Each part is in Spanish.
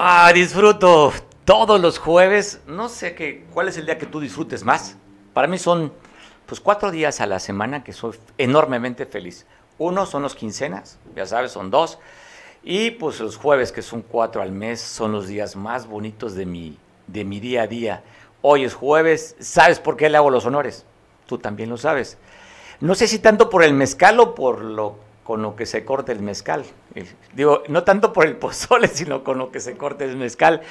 Ah, disfruto todos los jueves. No sé qué, cuál es el día que tú disfrutes más. Para mí son pues cuatro días a la semana que soy enormemente feliz. Uno son los quincenas, ya sabes, son dos. Y pues los jueves, que son cuatro al mes, son los días más bonitos de mi, de mi día a día. Hoy es jueves, ¿sabes por qué le hago los honores? Tú también lo sabes. No sé si tanto por el mezcal o por lo con lo que se corte el mezcal. Digo, no tanto por el pozole, sino con lo que se corte el mezcal.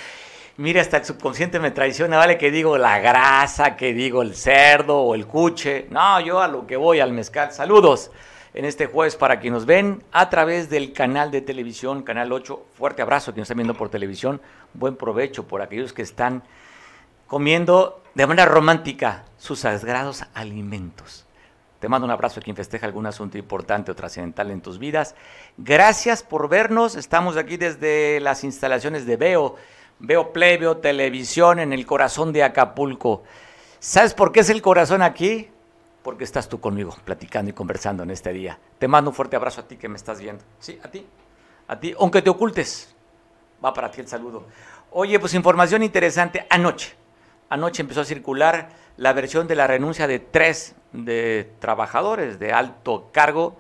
Mira, hasta el subconsciente me traiciona, ¿vale? Que digo la grasa, que digo el cerdo o el cuche. No, yo a lo que voy, al mezcal. Saludos en este jueves para quienes nos ven a través del canal de televisión, Canal 8. Fuerte abrazo quienes están viendo por televisión. Buen provecho por aquellos que están comiendo de manera romántica sus sagrados alimentos. Te mando un abrazo a quien festeja algún asunto importante o trascendental en tus vidas. Gracias por vernos. Estamos aquí desde las instalaciones de Veo, Veo Play, Televisión en el corazón de Acapulco. ¿Sabes por qué es el corazón aquí? Porque estás tú conmigo, platicando y conversando en este día. Te mando un fuerte abrazo a ti que me estás viendo. Sí, a ti. A ti, aunque te ocultes. Va para ti el saludo. Oye, pues información interesante. Anoche, anoche empezó a circular la versión de la renuncia de tres de trabajadores de alto cargo,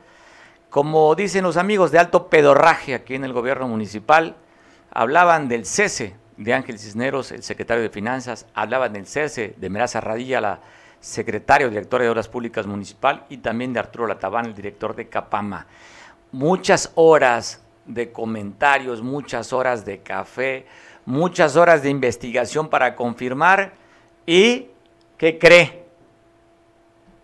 como dicen los amigos de alto pedorraje aquí en el gobierno municipal, hablaban del cese de Ángel Cisneros, el secretario de Finanzas, hablaban del cese de Meraza Radilla, la secretario director de Obras Públicas Municipal, y también de Arturo Latabán, el director de Capama. Muchas horas de comentarios, muchas horas de café, muchas horas de investigación para confirmar y ¿Qué cree?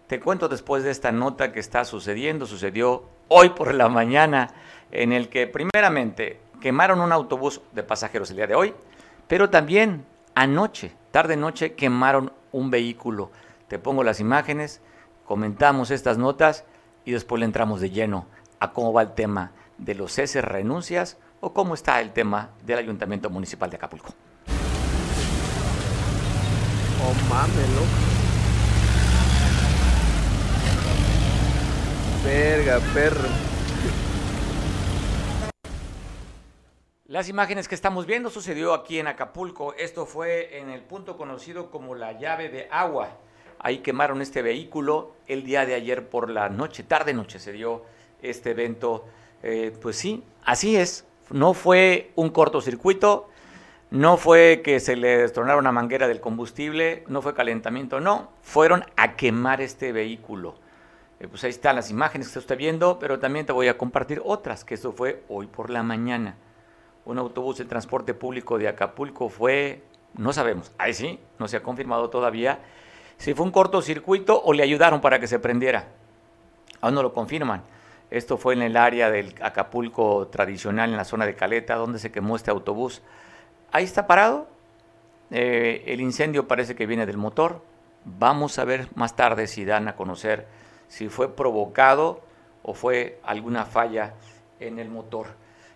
Te cuento después de esta nota que está sucediendo, sucedió hoy por la mañana, en el que primeramente quemaron un autobús de pasajeros el día de hoy, pero también anoche, tarde noche, quemaron un vehículo. Te pongo las imágenes, comentamos estas notas y después le entramos de lleno a cómo va el tema de los ceses, renuncias o cómo está el tema del Ayuntamiento Municipal de Acapulco. Oh, mames, Verga, perro. Las imágenes que estamos viendo sucedió aquí en Acapulco. Esto fue en el punto conocido como la llave de agua. Ahí quemaron este vehículo el día de ayer por la noche, tarde noche se dio este evento. Eh, pues sí, así es. No fue un cortocircuito, no fue que se le destronara una manguera del combustible, no fue calentamiento, no, fueron a quemar este vehículo. Eh, pues ahí están las imágenes que usted está viendo, pero también te voy a compartir otras, que eso fue hoy por la mañana. Un autobús de transporte público de Acapulco fue, no sabemos, ahí sí, no se ha confirmado todavía si fue un cortocircuito o le ayudaron para que se prendiera. Aún no lo confirman. Esto fue en el área del Acapulco tradicional, en la zona de Caleta, donde se quemó este autobús. Ahí está parado. Eh, el incendio parece que viene del motor. Vamos a ver más tarde si dan a conocer si fue provocado o fue alguna falla en el motor.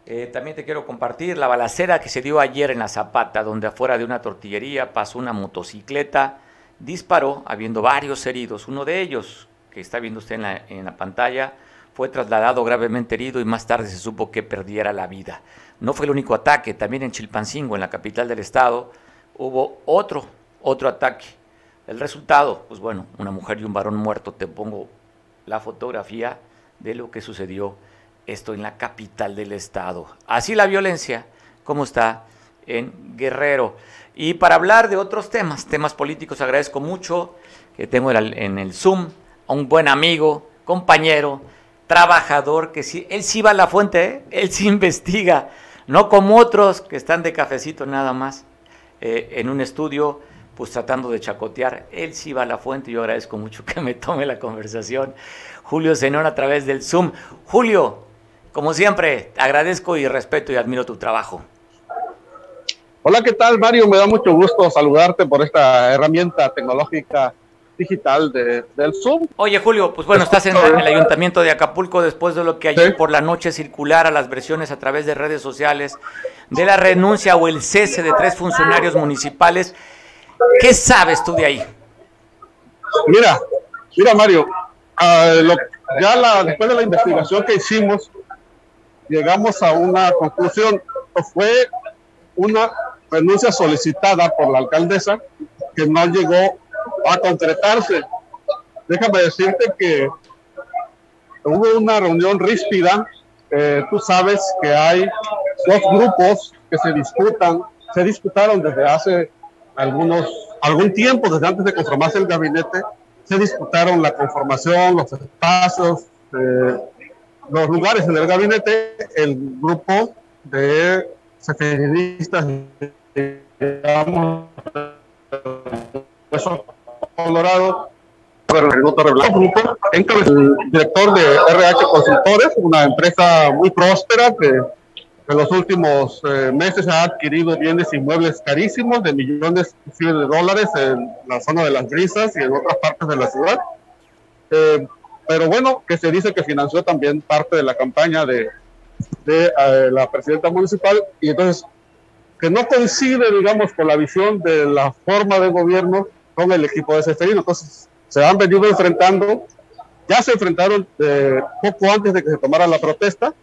Eh, también te quiero compartir la balacera que se dio ayer en la Zapata, donde afuera de una tortillería pasó una motocicleta, disparó, habiendo varios heridos. Uno de ellos, que está viendo usted en la, en la pantalla, fue trasladado gravemente herido y más tarde se supo que perdiera la vida. No fue el único ataque, también en Chilpancingo, en la capital del estado, hubo otro, otro ataque. El resultado, pues bueno, una mujer y un varón muerto. Te pongo la fotografía de lo que sucedió esto en la capital del estado. Así la violencia, como está en Guerrero. Y para hablar de otros temas, temas políticos, agradezco mucho que tengo en el Zoom a un buen amigo, compañero, trabajador, que sí, él sí va a la fuente, ¿eh? él sí investiga no como otros que están de cafecito nada más eh, en un estudio, pues tratando de chacotear. Él sí va a la fuente y yo agradezco mucho que me tome la conversación. Julio Zenón a través del Zoom. Julio, como siempre, agradezco y respeto y admiro tu trabajo. Hola, ¿qué tal, Mario? Me da mucho gusto saludarte por esta herramienta tecnológica digital de, del Zoom. Oye, Julio, pues bueno, estás en, el Ayuntamiento de Acapulco después de lo que ayer por la noche circulara las versiones a través de redes sociales de la renuncia o el cese de tres funcionarios municipales. ¿Qué sabes tú de ahí? Mira, mira, Mario, ya la, después de la investigación que hicimos, llegamos a una conclusión. Fue una renuncia solicitada por la alcaldesa que no llegó a concretarse. Déjame decirte que hubo una reunión ríspida. Eh, tú sabes que hay dos grupos que se disputan, se disputaron desde hace algunos, algún tiempo, desde antes de conformarse el gabinete, se disputaron la conformación, los espacios, eh, los lugares en el gabinete, el grupo de feministas, digamos, Colorado, el director de RH Consultores, una empresa muy próspera que en los últimos eh, meses ha adquirido bienes inmuebles carísimos de millones de dólares en la zona de las brisas y en otras partes de la ciudad. Eh, pero bueno, que se dice que financió también parte de la campaña de, de eh, la presidenta municipal y entonces que no coincide, digamos, con la visión de la forma de gobierno con el equipo de Seferino. Entonces, se han venido enfrentando, ya se enfrentaron poco antes de que se tomara la protesta,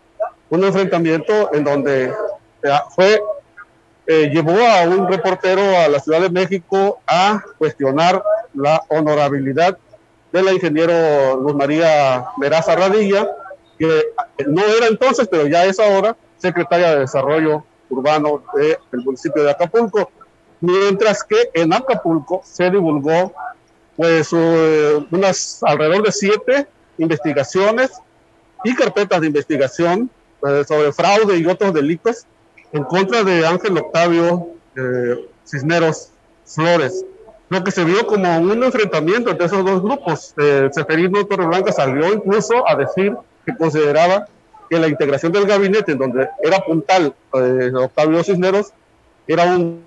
un enfrentamiento en donde eh, fue eh, llevó a un reportero a la Ciudad de México a cuestionar la honorabilidad de la ingeniero Luz María Meraza Radilla, que no era entonces, pero ya es ahora secretaria de Desarrollo Urbano del municipio de Acapulco, mientras que en Acapulco se divulgó pues uh, unas alrededor de siete investigaciones y carpetas de investigación eh, sobre fraude y otros delitos en contra de Ángel Octavio eh, Cisneros Flores. Lo que se vio como un enfrentamiento entre esos dos grupos. Eh, Seferino Torreblanca salió incluso a decir que consideraba que la integración del gabinete, en donde era puntal eh, Octavio Cisneros, era un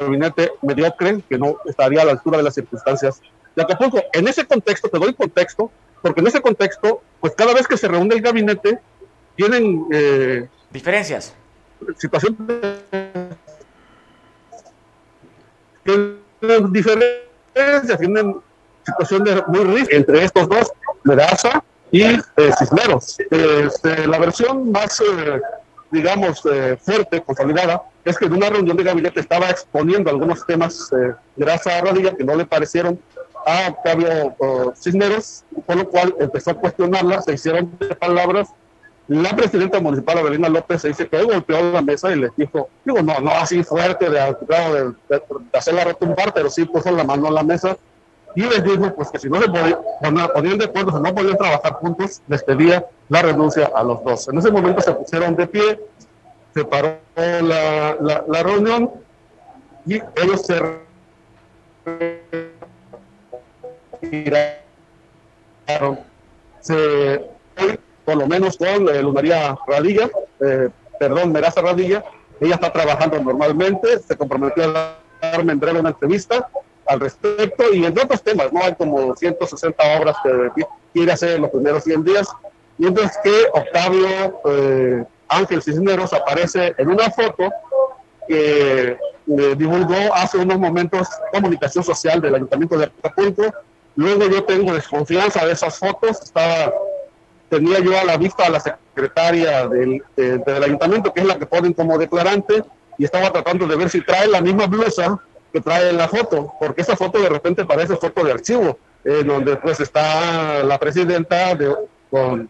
gabinete mediocre que no estaría a la altura de las circunstancias de Acapulco. En ese contexto, te doy contexto, porque en ese contexto, pues cada vez que se reúne el gabinete, tienen eh, diferencias. Situación tienen diferencias, tienen situaciones muy ricas entre estos dos, Meraza y eh, Cisneros. Este, la versión más, eh, digamos, eh, fuerte, consolidada, es que en una reunión de gabinete estaba exponiendo algunos temas de Meraza Radilla que no le parecieron a Octavio Cisneros, por lo cual empezó a cuestionarla, se hicieron palabras la presidenta municipal, Avelina López, dice que golpeó la mesa y les dijo, digo, no, no así fuerte de, de, de, hacerla retumbar, pero sí puso la mano en la mesa y les dijo pues que si no se ponían de acuerdo, si no podían trabajar juntos, les pedía la renuncia a los dos. En ese momento se pusieron de pie, se paró la, la, la reunión y ellos se retiraron. Se por lo menos con eh, Luz María Radilla, eh, perdón, Meraza Radilla, ella está trabajando normalmente, se comprometió a darme en una entrevista al respecto y entre otros temas, ¿no? Hay como 160 obras que quiere hacer en los primeros 100 días, mientras que Octavio eh, Ángel Cisneros aparece en una foto que divulgó hace unos momentos comunicación social del Ayuntamiento de Acapulco. Luego yo tengo desconfianza de esas fotos, estaba tenía yo a la vista a la secretaria del, del ayuntamiento, que es la que ponen como declarante, y estaba tratando de ver si trae la misma blusa que trae en la foto, porque esa foto de repente parece foto de archivo, eh, donde pues está la presidenta de, con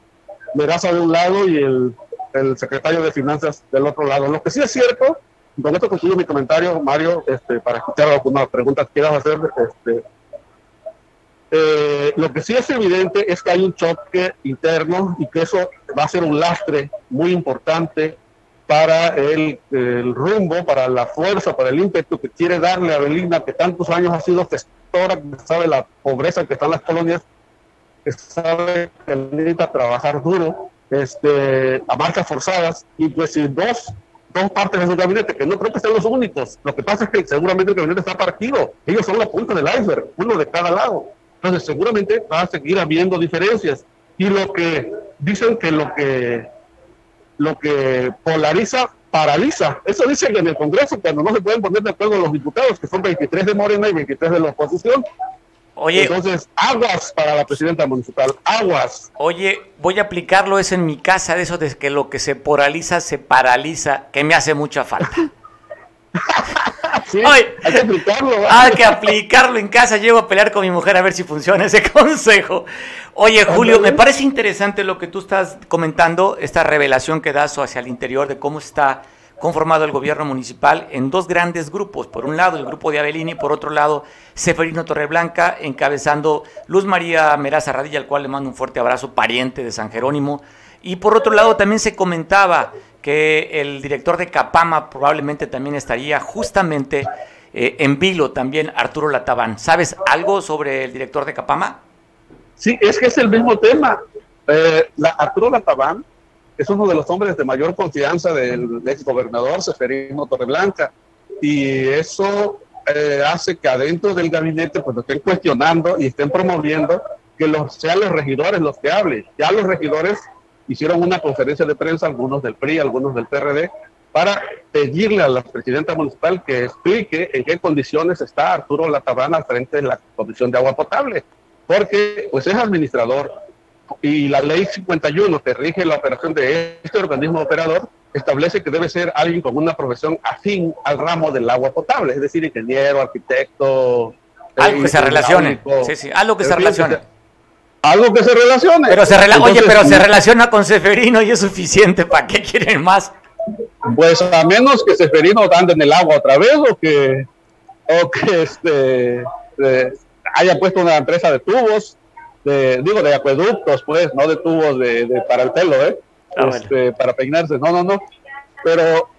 Meraza de un lado y el, el, secretario de finanzas del otro lado. Lo que sí es cierto, con esto concluyo mi comentario, Mario, este, para escuchar alguna pregunta que quieras hacer, este, eh, lo que sí es evidente es que hay un choque interno y que eso va a ser un lastre muy importante para el, rumbo, para la fuerza, para el ímpetu que quiere darle a Belina, que tantos años ha sido gestora, que sabe la pobreza que están las colonias, que sabe que necesita trabajar duro, este, a marcas forzadas, y pues si dos, dos partes de su gabinete, que no creo que sean los únicos, lo que pasa es que seguramente el gabinete está partido, ellos son la punta del iceberg, uno de cada lado entonces seguramente va a seguir habiendo diferencias. Y lo que dicen que lo que lo que polariza paraliza. Eso dicen en el Congreso cuando no se pueden poner de acuerdo los diputados, que son 23 de Morena y 23 de la oposición. Oye, Entonces, aguas para la presidenta municipal, aguas. Oye, voy a aplicarlo eso en mi casa, de eso de que lo que se poraliza se paraliza, que me hace mucha falta. sí, hay que aplicarlo. Hay que aplicarlo en casa. Llego a pelear con mi mujer a ver si funciona ese consejo. Oye, Julio, me parece interesante lo que tú estás comentando, esta revelación que das hacia el interior de cómo está conformado el gobierno municipal en dos grandes grupos. Por un lado, el grupo de Avelini, por otro lado, Seferino Torreblanca, encabezando Luz María Meraza Radilla, al cual le mando un fuerte abrazo, pariente de San Jerónimo. Y por otro lado, también se comentaba que el director de Capama probablemente también estaría justamente eh, en vilo también Arturo Latabán. ¿Sabes algo sobre el director de Capama? Sí, es que es el mismo tema. Eh, la, Arturo Latabán es uno de los hombres de mayor confianza del ex gobernador Seferino Torreblanca y eso eh, hace que adentro del gabinete pues lo estén cuestionando y estén promoviendo que los, sean los regidores los que hablen. Ya los regidores hicieron una conferencia de prensa, algunos del PRI, algunos del PRD, para pedirle a la presidenta municipal que explique en qué condiciones está Arturo Latabana al frente de la Comisión de Agua Potable, porque pues es administrador y la ley 51 que rige la operación de este organismo operador establece que debe ser alguien con una profesión afín al ramo del agua potable, es decir, ingeniero, arquitecto. Algo que se relacione. Sí, sí, algo que se relacione algo que se relacione. Pero se Oye, pero se relaciona con Seferino y es suficiente. ¿Para qué quieren más? Pues a menos que Seferino ande en el agua otra vez o que, o que este, eh, haya puesto una empresa de tubos, de, digo, de acueductos, pues, no de tubos de, para el pelo, ¿eh? Ah, este, Para peinarse. No, no, no. Pero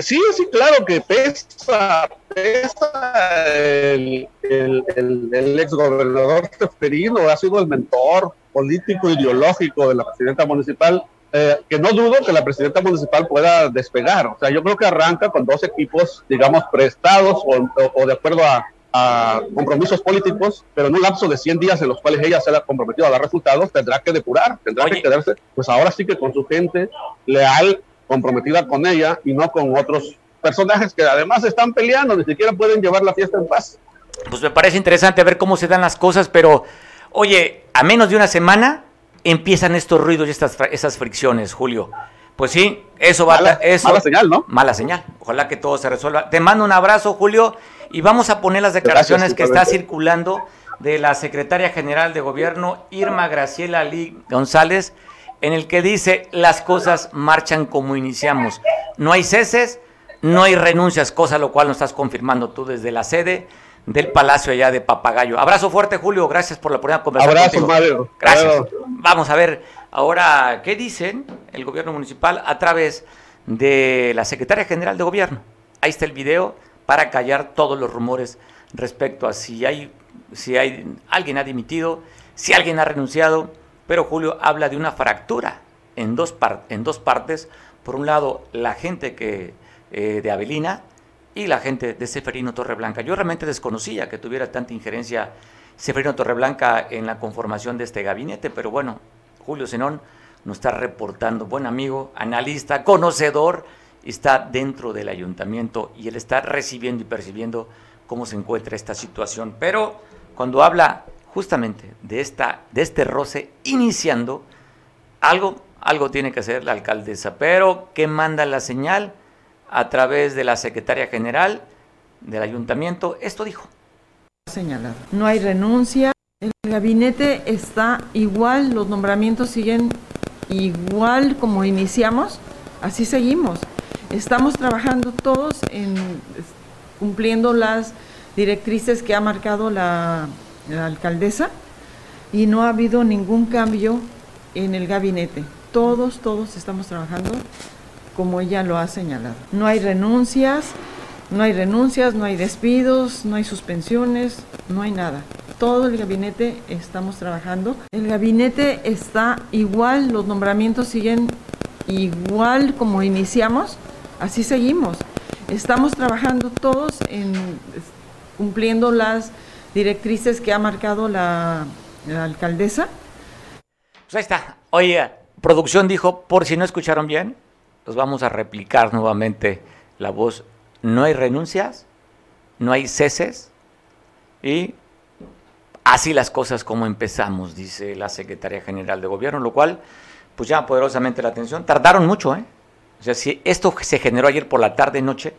sí, sí, claro que pesa, pesa el, el, el, ex gobernador Teferino, ha sido el mentor político ideológico de la presidenta municipal, eh, que no dudo que la presidenta municipal pueda despegar. O sea, yo creo que arranca con dos equipos, digamos, prestados o, de acuerdo a, a, compromisos políticos, pero en un lapso de 100 días en los cuales ella se ha comprometido a dar resultados, tendrá que depurar, tendrá que quedarse, pues ahora sí que con su gente leal comprometida con ella y no con otros personajes que además están peleando, ni siquiera pueden llevar la fiesta en paz. Pues me parece interesante ver cómo se dan las cosas, pero oye, a menos de una semana empiezan estos ruidos y estas esas fricciones, Julio. Pues sí, eso va mala, eso, mala señal, ¿no? Mala señal. Ojalá que todo se resuelva. Te mando un abrazo, Julio, y vamos a poner las declaraciones que está circulando de la secretaria general de gobierno Irma Graciela Lee González en el que dice las cosas marchan como iniciamos. No hay ceses, no hay renuncias, cosa lo cual nos estás confirmando tú desde la sede del Palacio allá de Papagayo. Abrazo fuerte, Julio, gracias por la oportunidad de conversar Abrazo, Mario. Gracias. Vamos a ver ahora qué dicen el gobierno municipal a través de la secretaria general de gobierno. Ahí está el video para callar todos los rumores respecto a si hay si hay alguien ha dimitido, si alguien ha renunciado pero Julio habla de una fractura en dos, en dos partes. Por un lado, la gente que, eh, de Avelina y la gente de Seferino Torreblanca. Yo realmente desconocía que tuviera tanta injerencia Seferino Torreblanca en la conformación de este gabinete, pero bueno, Julio Zenón nos está reportando, buen amigo, analista, conocedor, está dentro del ayuntamiento y él está recibiendo y percibiendo cómo se encuentra esta situación. Pero cuando habla justamente de, esta, de este roce iniciando, algo, algo tiene que hacer la alcaldesa, pero ¿qué manda la señal? A través de la secretaria general del ayuntamiento, esto dijo. Señalar, no hay renuncia, el gabinete está igual, los nombramientos siguen igual como iniciamos, así seguimos. Estamos trabajando todos en cumpliendo las directrices que ha marcado la la alcaldesa, y no ha habido ningún cambio en el gabinete. Todos, todos estamos trabajando como ella lo ha señalado. No hay renuncias, no hay renuncias, no hay despidos, no hay suspensiones, no hay nada. Todo el gabinete estamos trabajando. El gabinete está igual, los nombramientos siguen igual como iniciamos, así seguimos. Estamos trabajando todos en cumpliendo las directrices que ha marcado la, alcaldesa. Pues ahí está. Oye, producción dijo, por si no escucharon bien, los vamos a replicar nuevamente la voz. No hay renuncias, no hay ceses y así las cosas como empezamos, dice la Secretaría General de Gobierno, lo cual pues llama poderosamente la atención. Tardaron mucho, ¿eh? O sea, si esto se generó ayer por la tarde, noche,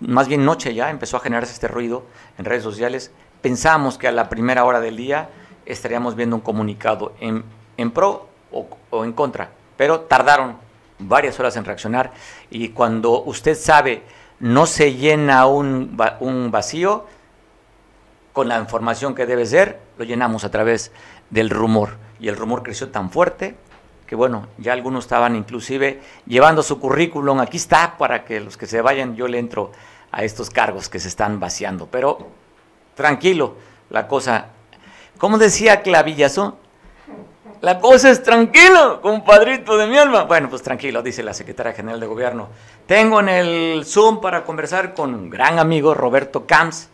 más bien noche ya, empezó a generarse este ruido en redes sociales, pensamos que a la primera hora del día estaríamos viendo un comunicado en, en pro o, o en contra, pero tardaron varias horas en reaccionar y cuando usted sabe no se llena un, un vacío con la información que debe ser, lo llenamos a través del rumor. Y el rumor creció tan fuerte que bueno, ya algunos estaban inclusive llevando su currículum, aquí está, para que los que se vayan, yo le entro a estos cargos que se están vaciando. Pero tranquilo, la cosa, como decía Clavillazo, la cosa es tranquilo, compadrito de mi alma. Bueno, pues tranquilo, dice la secretaria general de gobierno. Tengo en el Zoom para conversar con un gran amigo, Roberto Camps,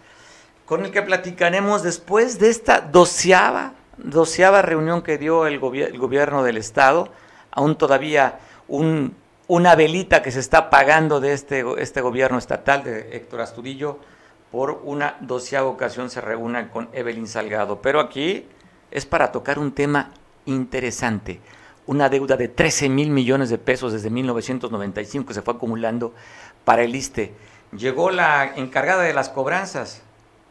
con el que platicaremos después de esta doceava, doceava reunión que dio el, gobier- el gobierno del Estado, aún todavía un- una velita que se está pagando de este, este gobierno estatal de Héctor Astudillo, por una doceava ocasión se reúna con Evelyn Salgado. Pero aquí es para tocar un tema interesante, una deuda de 13 mil millones de pesos desde 1995 que se fue acumulando para el ISTE. Llegó la encargada de las cobranzas,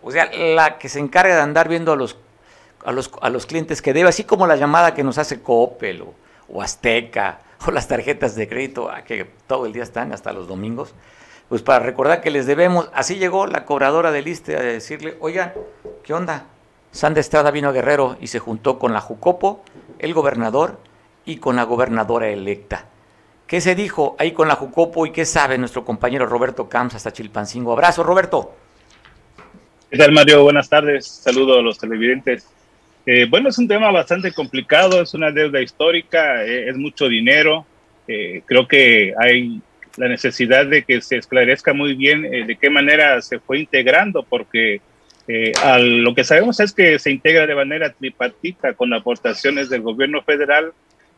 o sea, la que se encarga de andar viendo a los, a los, a los clientes que debe, así como la llamada que nos hace Coppel o, o Azteca o las tarjetas de crédito, ah, que todo el día están, hasta los domingos, pues para recordar que les debemos. Así llegó la cobradora del ISTE a decirle, oigan, ¿qué onda? Sandra Estrada vino a Guerrero y se juntó con la Jucopo, el gobernador y con la gobernadora electa. ¿Qué se dijo ahí con la Jucopo y qué sabe nuestro compañero Roberto Camps hasta Chilpancingo? Abrazo, Roberto. ¿Qué tal, Mario? Buenas tardes. Saludo a los televidentes. Eh, bueno, es un tema bastante complicado, es una deuda histórica, eh, es mucho dinero. Eh, creo que hay la necesidad de que se esclarezca muy bien eh, de qué manera se fue integrando, porque eh, lo que sabemos es que se integra de manera tripartita con aportaciones del gobierno federal,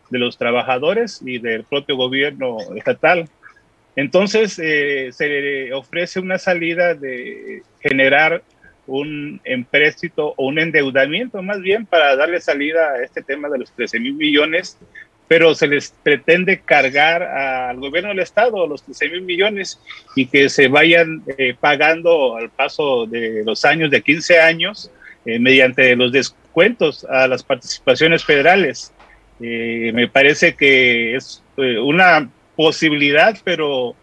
de los trabajadores y del propio gobierno estatal. Entonces, eh, se ofrece una salida de generar un empréstito o un endeudamiento más bien para darle salida a este tema de los 13 mil millones, pero se les pretende cargar al gobierno del Estado los 13 mil millones y que se vayan eh, pagando al paso de los años, de 15 años, eh, mediante los descuentos a las participaciones federales. Eh, me parece que es eh, una posibilidad, pero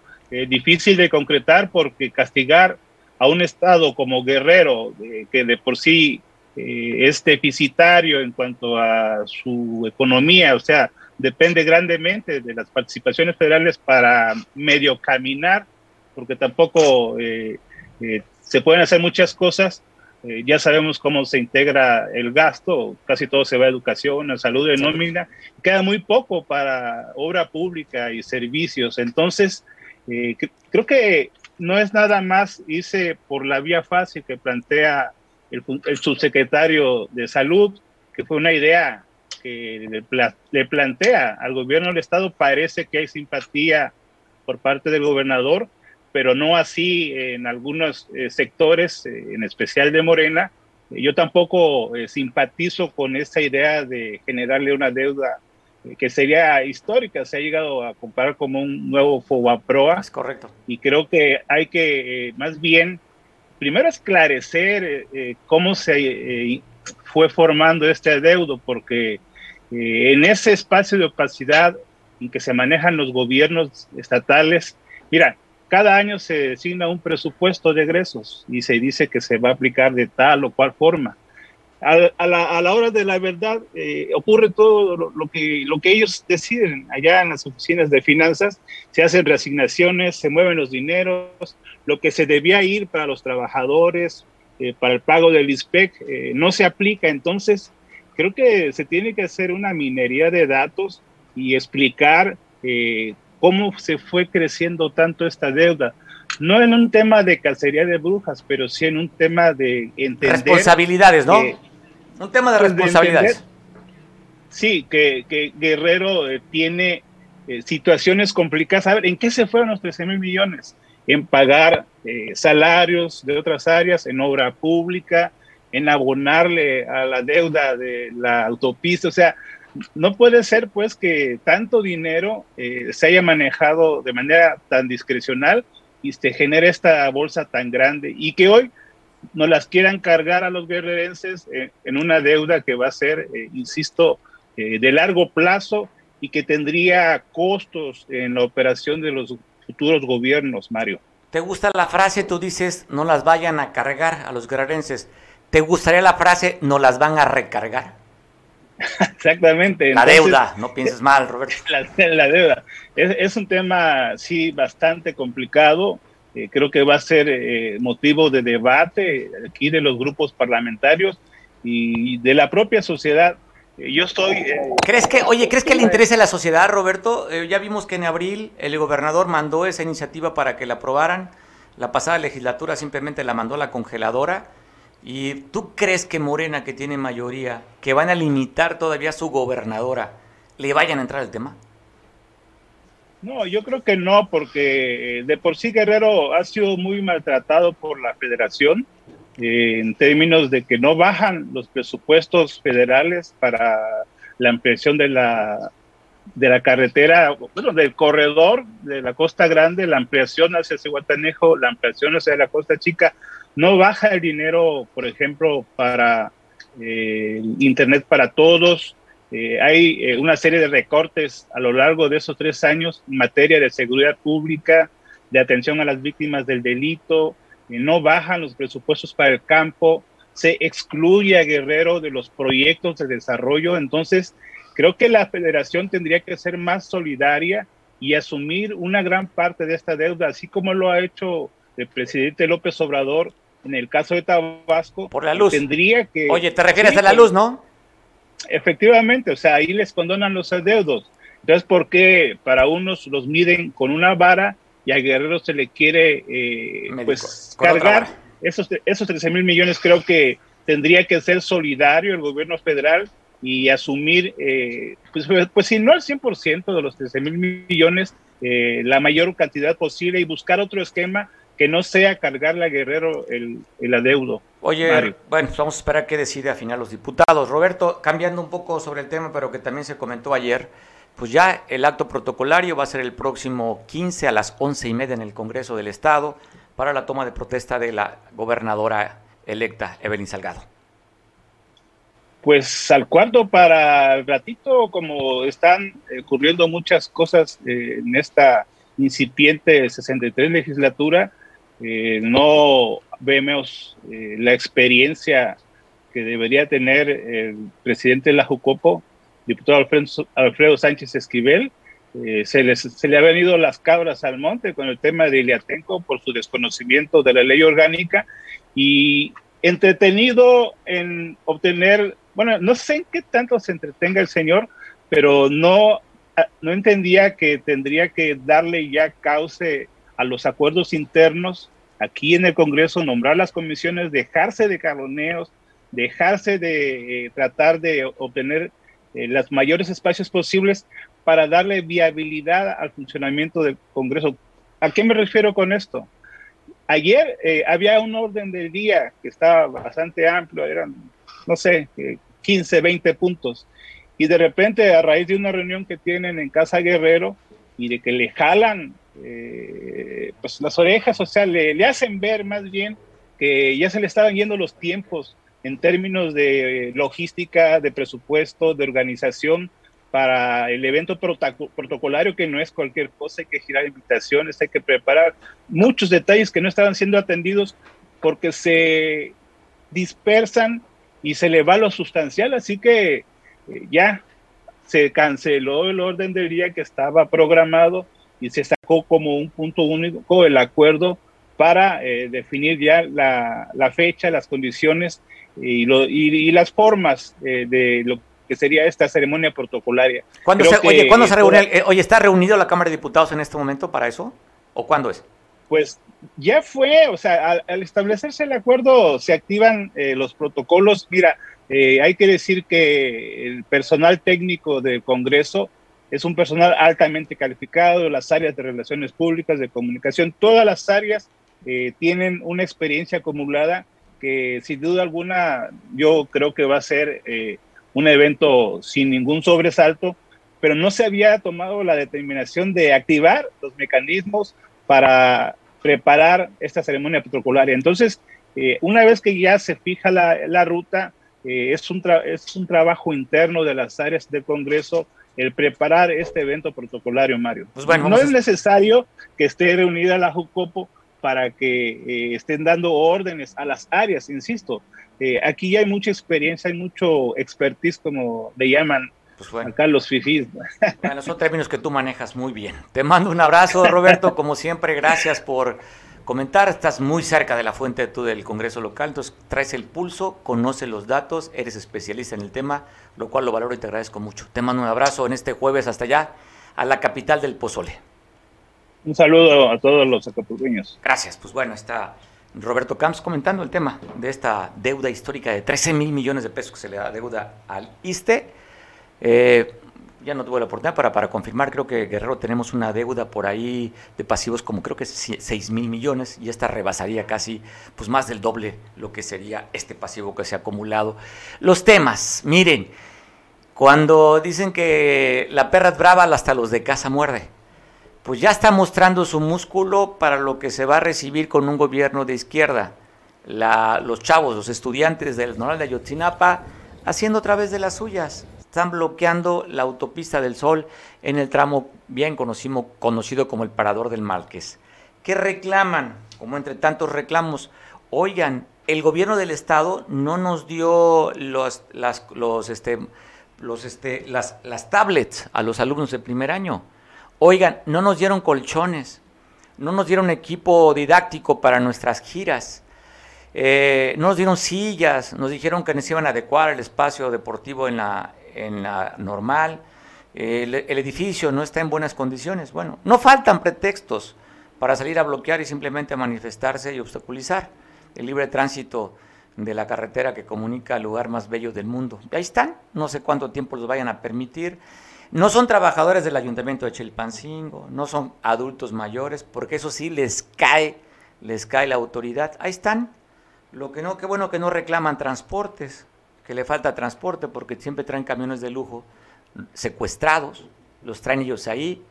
difícil de concretar porque castigar a un Estado como Guerrero, que de por sí es deficitario en cuanto a su economía, o sea, depende grandemente de las participaciones federales para medio caminar, porque tampoco eh, eh, se pueden hacer muchas cosas. Eh, ya sabemos cómo se integra el gasto, casi todo se va a educación, a salud, de nómina, queda muy poco para obra pública y servicios. Entonces, cre- creo que no es nada más irse por la vía fácil que plantea el, el subsecretario de salud, que fue una idea que le, pla- le plantea al gobierno del estado. Parece que hay simpatía por parte del gobernador, pero no así en algunos eh, sectores, eh, en especial de Morena. Yo tampoco eh, simpatizo con esta idea de generarle una deuda eh, que sería histórica. Se ha llegado a comparar como un nuevo FOBAPROA Es correcto. y creo que hay que eh, más bien primero esclarecer eh, cómo se fue formando este adeudo, porque eh, en ese espacio de opacidad en que se manejan los gobiernos estatales, mira, cada año se designa un presupuesto de egresos y se dice que se va a aplicar de tal o cual forma. A, la, hora de la verdad eh, ocurre todo lo que, lo que ellos deciden allá en las oficinas de finanzas, se hacen reasignaciones, se mueven los dineros, lo que se debía ir para los trabajadores, eh, para el pago del ISPEC, eh, no se aplica. Entonces, creo que se tiene que hacer una minería de datos y explicar eh, cómo se fue creciendo tanto esta deuda. No en un tema de cacería de brujas, pero sí en un tema de entender. Responsabilidades, ¿no? que- un tema de pues, de responsabilidades. Sí, que, que Guerrero eh, tiene situaciones complicadas. A ver, ¿en qué se fueron los 13 mil millones? En pagar eh, salarios de otras áreas, en obra pública, en abonarle a la deuda de la autopista. O sea, no puede ser pues que tanto dinero eh, se haya manejado de manera tan discrecional y se genere esta bolsa tan grande y que hoy no las quieran cargar a los guerrerenses eh, en una deuda que va a ser, eh, insisto, de largo plazo y que tendría costos en la operación de los futuros gobiernos, Mario. ¿Te gusta la frase, tú dices, no las vayan a cargar a los guerrerenses? ¿Te gustaría la frase, no las van a recargar? Exactamente. La deuda, no pienses mal, Roberto. La, deuda. Es, un tema, sí, bastante complicado. Eh, creo que va a ser eh, motivo de debate aquí de los grupos parlamentarios y de la propia sociedad. Eh, yo estoy... ¿Crees que, oye, ¿crees que le interesa a la sociedad, Roberto? ya vimos que en abril el gobernador mandó esa iniciativa para que la aprobaran. La pasada legislatura simplemente la mandó a la congeladora ¿Y tú crees que Morena, que tiene mayoría, que van a limitar todavía a su gobernadora, le vayan a entrar al tema? No, yo creo que no, porque eh, de por sí Guerrero ha sido muy maltratado por la federación en términos de que no bajan los presupuestos federales para la ampliación de la, de la carretera, bueno, del corredor de la Costa Grande, la ampliación hacia Cihuatanejo, la ampliación hacia la Costa Chica no baja el dinero, por ejemplo, para eh, Internet para todos. Eh, hay eh, una serie de recortes a lo largo de esos tres años en materia de seguridad pública, de atención a las víctimas del delito. No bajan los presupuestos para el campo. Se excluye a Guerrero de los proyectos de desarrollo. Entonces, creo que la federación tendría que ser más solidaria y asumir una gran parte de esta deuda, así como lo ha hecho el presidente López Obrador en el caso de Tabasco, por la luz. Tendría que. Oye, ¿te refieres a la luz, no? Efectivamente, o sea, ahí les condonan los adeudos. Entonces, ¿por qué para unos los miden con una vara y a Guerrero se le quiere eh, pues cargar esos, esos 13 mil millones? Creo que tendría que ser solidario el gobierno federal y asumir, eh, pues, pues si no el 100% de los 13 mil millones, eh, la mayor cantidad posible y buscar otro esquema que no sea cargarle a Guerrero el, el adeudo. Oye, bueno, vamos a esperar qué decide al final los diputados. Roberto, cambiando un poco sobre el tema, pero que también se comentó ayer, pues ya el acto protocolario va a ser el próximo 15 a las 11 y media en el Congreso del Estado para la toma de protesta de la gobernadora electa Evelyn Salgado. Pues al cuarto para el ratito, como están ocurriendo muchas cosas eh, en esta incipiente 63 legislatura, eh, no vemos eh, la experiencia que debería tener el presidente de la Jucopo, diputado Alfredo, Sánchez Esquivel. Eh, se, se le han venido las cabras al monte con el tema de Iliatenco por su desconocimiento de la ley orgánica y entretenido en obtener, bueno, no sé en qué tanto se entretenga el señor, pero no, no entendía que tendría que darle ya cauce a los acuerdos internos aquí en el Congreso, nombrar las comisiones, dejarse de carroneos, dejarse de eh, tratar de obtener eh, los mayores espacios posibles para darle viabilidad al funcionamiento del Congreso. ¿A qué me refiero con esto? Ayer eh, había un orden del día que estaba bastante amplio, eran, no sé, 15, 20 puntos. Y de repente, a raíz de una reunión que tienen en Casa Guerrero y de que le jalan eh, pues las orejas, o sea, le, hacen ver más bien que ya se le estaban yendo los tiempos en términos de logística, de presupuesto, de organización para el evento protocolario, que no es cualquier cosa, hay que girar invitaciones, hay que preparar muchos detalles que no estaban siendo atendidos porque se dispersan y se le va lo sustancial, así que eh, ya se canceló el orden del día que estaba programado y se sacó como un punto único el acuerdo para eh, definir ya la, fecha, las condiciones y, lo, y, las formas eh, de lo que sería esta ceremonia protocolaria. ¿Cuándo se, oye, ¿cuándo se reúne? Eh, oye, ¿está reunido la Cámara de Diputados en este momento para eso? ¿O cuándo es? Pues ya fue, o sea, al, establecerse el acuerdo se activan los protocolos. Mira, hay que decir que el personal técnico del Congreso es un personal altamente calificado, las áreas de relaciones públicas, de comunicación, todas las áreas eh, tienen una experiencia acumulada que sin duda alguna yo creo que va a ser eh, un evento sin ningún sobresalto, pero no se había tomado la determinación de activar los mecanismos para preparar esta ceremonia protocolaria. Entonces, eh, una vez que ya se fija la, la ruta, eh, es, un es un trabajo interno de las áreas del Congreso el preparar este evento protocolario, Mario. Pues bueno, no es necesario que esté reunida la JUCOPO para que eh, estén dando órdenes a las áreas, insisto. Eh, aquí ya hay mucha experiencia, hay mucho expertise, como le llaman pues acá los fifís. Bueno, son términos que tú manejas muy bien. Te mando un abrazo, Roberto, como siempre, gracias por comentar. Estás muy cerca de la fuente tú del Congreso local, entonces traes el pulso, conoces los datos, eres especialista en el tema, lo cual lo valoro y te agradezco mucho. Te mando un abrazo en este jueves hasta allá, a la capital del Pozole. Un saludo a todos los acapulqueños. Gracias. Pues bueno, está Roberto Camps comentando el tema de esta deuda histórica de 13 mil millones de pesos que se le da deuda al ISTE. Eh, ya no tuve la oportunidad para, para confirmar, creo que Guerrero tenemos una deuda por ahí de pasivos como creo que 6 mil millones y esta rebasaría casi pues más del doble lo que sería este pasivo que se ha acumulado. Los temas, miren, cuando dicen que la perra es brava hasta los de casa muerde, pues ya está mostrando su músculo para lo que se va a recibir con un gobierno de izquierda. La, los chavos, los estudiantes del Normal de Ayotzinapa, haciendo otra vez de las suyas están bloqueando la autopista del Sol en el tramo bien conocido, conocido como el Parador del Malques. ¿Qué reclaman? Como entre tantos reclamos, oigan, el gobierno del estado no nos dio los, las, los, este, los, este, las, las tablets a los alumnos de primer año. Oigan, no nos dieron colchones, no nos dieron equipo didáctico para nuestras giras. Eh, no nos dieron sillas, nos dijeron que nos iban a adecuar el espacio deportivo en la, en la normal, el, edificio no está en buenas condiciones. Bueno, no faltan pretextos para salir a bloquear y simplemente manifestarse y obstaculizar el libre tránsito de la carretera que comunica al lugar más bello del mundo. ahí están, no sé cuánto tiempo los vayan a permitir. No son trabajadores del ayuntamiento de Chelpancingo, no son adultos mayores, porque eso sí les cae, les cae la autoridad. Ahí están. Lo que no, qué bueno que no reclaman transportes, que le falta transporte porque siempre traen camiones de lujo secuestrados, los traen ellos ahí,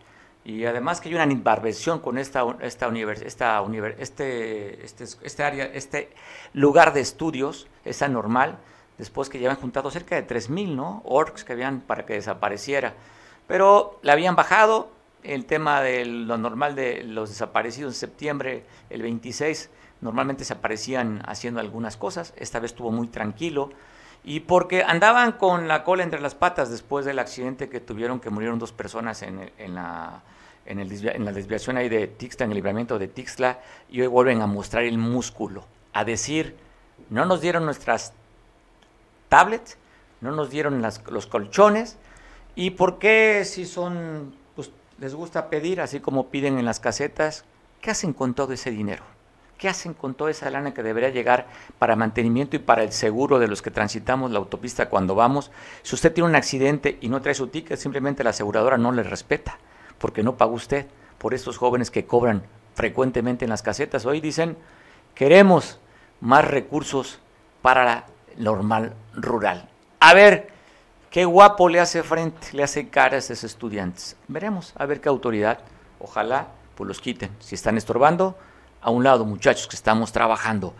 y además que hay una inversión con esta, esta, esta este, este, este, área, este lugar de estudios, es anormal, después que ya habían juntado cerca de 3.000 ¿no? orcs que habían para que desapareciera. Pero le habían bajado el tema de lo normal de los desaparecidos en septiembre, el 26, normalmente se aparecían haciendo algunas cosas, esta vez estuvo muy tranquilo, y porque andaban con la cola entre las patas después del accidente que tuvieron, que murieron dos personas en, en, la, en, en la desviación ahí de Tixla, en el libramiento de Tixla, y hoy vuelven a mostrar el músculo, a decir, no nos dieron nuestras tablets, no nos dieron los colchones, y por qué si son, pues les gusta pedir, así como piden en las casetas, ¿qué hacen con todo ese dinero? ¿Qué hacen con toda esa lana que debería llegar para mantenimiento y para el seguro de los que transitamos la autopista cuando vamos? Si usted tiene un accidente y no trae su ticket, simplemente la aseguradora no le respeta, porque no paga usted por estos jóvenes que cobran frecuentemente en las casetas. Hoy dicen, queremos más recursos para la normal rural. A ver, qué guapo le hace frente, le hace cara a esos estudiantes. Veremos, a ver qué autoridad, ojalá, pues los quiten. Si están estorbando, a un lado, muchachos, que estamos trabajando.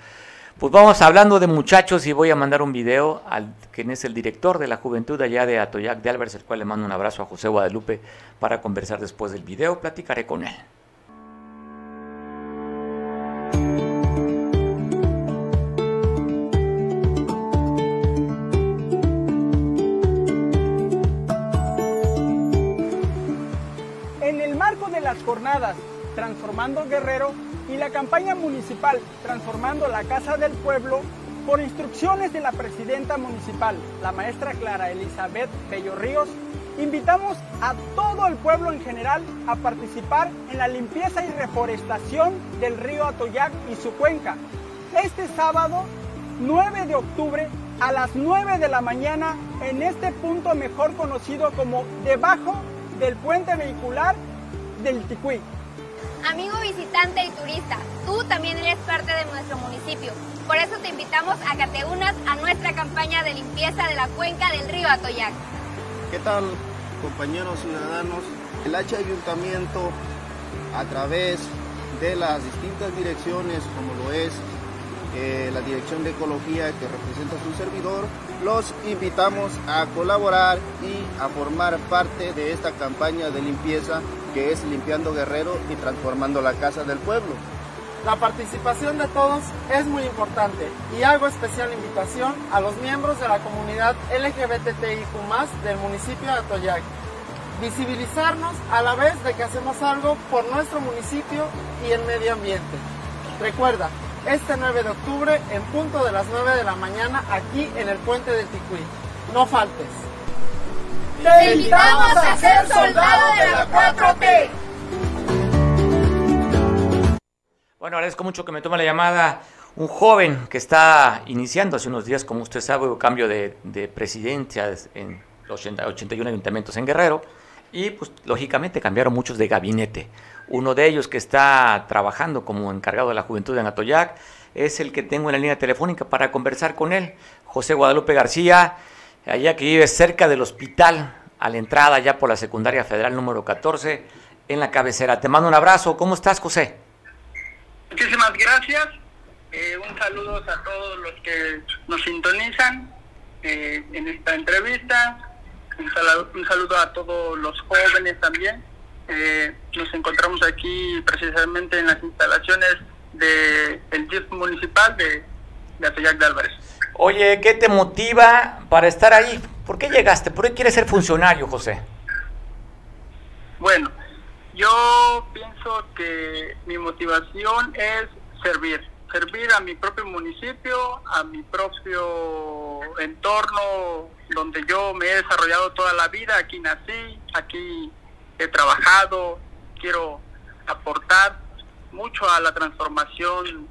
Pues vamos hablando de muchachos y voy a mandar un video al quien es el director de la juventud allá de Atoyac de Álvarez, el cual le mando un abrazo a José Guadalupe para conversar después del video. Platicaré con él. Transformando Guerrero, y la campaña municipal Transformando la Casa del Pueblo, por instrucciones de la presidenta municipal, la maestra Clara Elizabeth Bello Ríos, invitamos a todo el pueblo en general a participar en la limpieza y reforestación del río Atoyac y su cuenca. Este sábado, 9 de octubre, a las 9 de la mañana, en este punto mejor conocido como debajo del puente vehicular del Ticuí. Amigo visitante y turista, tú también eres parte de nuestro municipio. Por eso te invitamos a que te unas a nuestra campaña de limpieza de la cuenca del río Atoyac. ¿Qué tal, compañeros ciudadanos? El H Ayuntamiento, a través de las distintas direcciones, como lo es eh, la Dirección de Ecología que representa su servidor, los invitamos a colaborar y a formar parte de esta campaña de limpieza que es Limpiando Guerrero y Transformando la Casa del Pueblo. La participación de todos es muy importante y hago especial invitación a los miembros de la comunidad LGBTIQ del municipio de Atoyac. Visibilizarnos a la vez de que hacemos algo por nuestro municipio y el medio ambiente. Recuerda, este 9 de octubre en punto de las 9 de la mañana aquí en el puente del Ticuí. No faltes. Te invitamos a ser soldado de la 4T. Bueno, agradezco mucho que me tome la llamada un joven que está iniciando hace unos días, como usted sabe, un cambio de, de presidencia en los 80, 81 ayuntamientos en Guerrero y pues lógicamente cambiaron muchos de gabinete. Uno de ellos que está trabajando como encargado de la juventud en Atoyac es el que tengo en la línea telefónica para conversar con él, José Guadalupe García, allá que vive cerca del hospital, a la entrada ya por la secundaria federal número 14, en la cabecera. Te mando un abrazo. ¿Cómo estás, José? Muchísimas gracias. Eh, un saludo a todos los que nos sintonizan eh, en esta entrevista. Un saludo, un saludo a todos los jóvenes también eh, nos encontramos aquí precisamente en las instalaciones del de DIF municipal de, de Atoyac de Álvarez. Oye, ¿qué te motiva para estar ahí? ¿Por qué llegaste? ¿Por qué quieres ser funcionario, José? Bueno, yo pienso que mi motivación es servir, servir a mi propio municipio, a mi propio entorno donde yo me he desarrollado toda la vida, aquí nací, aquí he trabajado, quiero aportar mucho a la transformación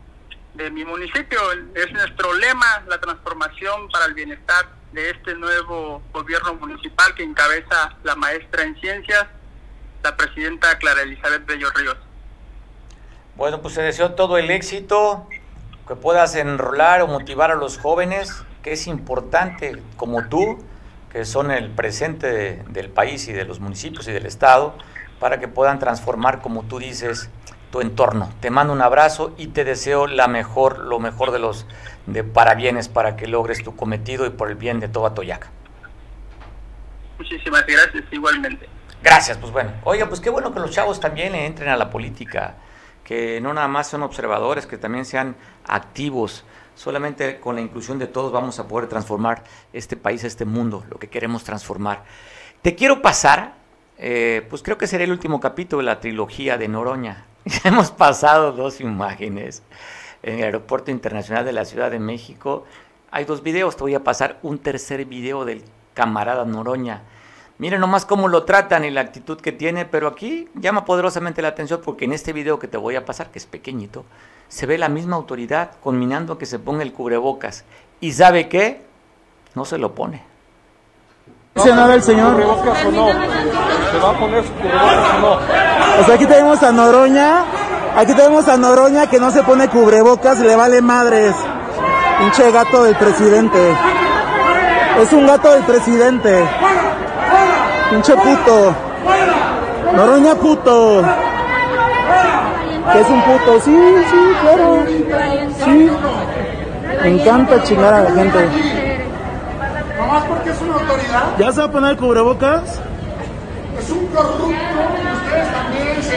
de mi municipio. Es nuestro lema, la transformación para el bienestar de este nuevo gobierno municipal que encabeza la maestra en ciencias, la presidenta Clara Elizabeth Bello Ríos. Bueno, pues te deseo todo el éxito, que puedas enrolar o motivar a los jóvenes, que es importante como tú, que son el presente del país y de los municipios y del Estado, para que puedan transformar, como tú dices, tu entorno. Te mando un abrazo y te deseo la mejor, lo mejor de los de parabienes para que logres tu cometido y por el bien de toda Toyaca. Muchísimas gracias, igualmente. Gracias, pues bueno. Oiga, pues qué bueno que los chavos también entren a la política, que no nada más son observadores, que también sean activos. Solamente con la inclusión de todos vamos a poder transformar este país, este mundo, lo que queremos transformar. Te quiero pasar, eh, pues creo que será el último capítulo de la trilogía de Noroña. Ya hemos pasado dos imágenes en el Aeropuerto Internacional de la Ciudad de México. Hay dos videos, te voy a pasar un tercer video del camarada Noroña. Miren nomás cómo lo tratan y la actitud que tiene, pero aquí llama poderosamente la atención porque en este video que te voy a pasar, que es pequeñito, se ve la misma autoridad conminando que se ponga el cubrebocas. ¿Y sabe qué? No se lo pone. ¿Dice nada el señor? ¿Cubrebocas o no? ¿Se va a poner su cubrebocas o no? O sea, aquí tenemos a Noroña, aquí tenemos a Noroña que no se pone cubrebocas, le vale madres. Pinche gato del presidente. Es un gato del presidente. Pinche puto. Noroña puto. Que es un puto. Sí, sí, claro. Sí. Me encanta chingar a la gente. Nomás porque es una autoridad. ¿Ya se va a poner cubrebocas? Es un corrupto y ustedes también se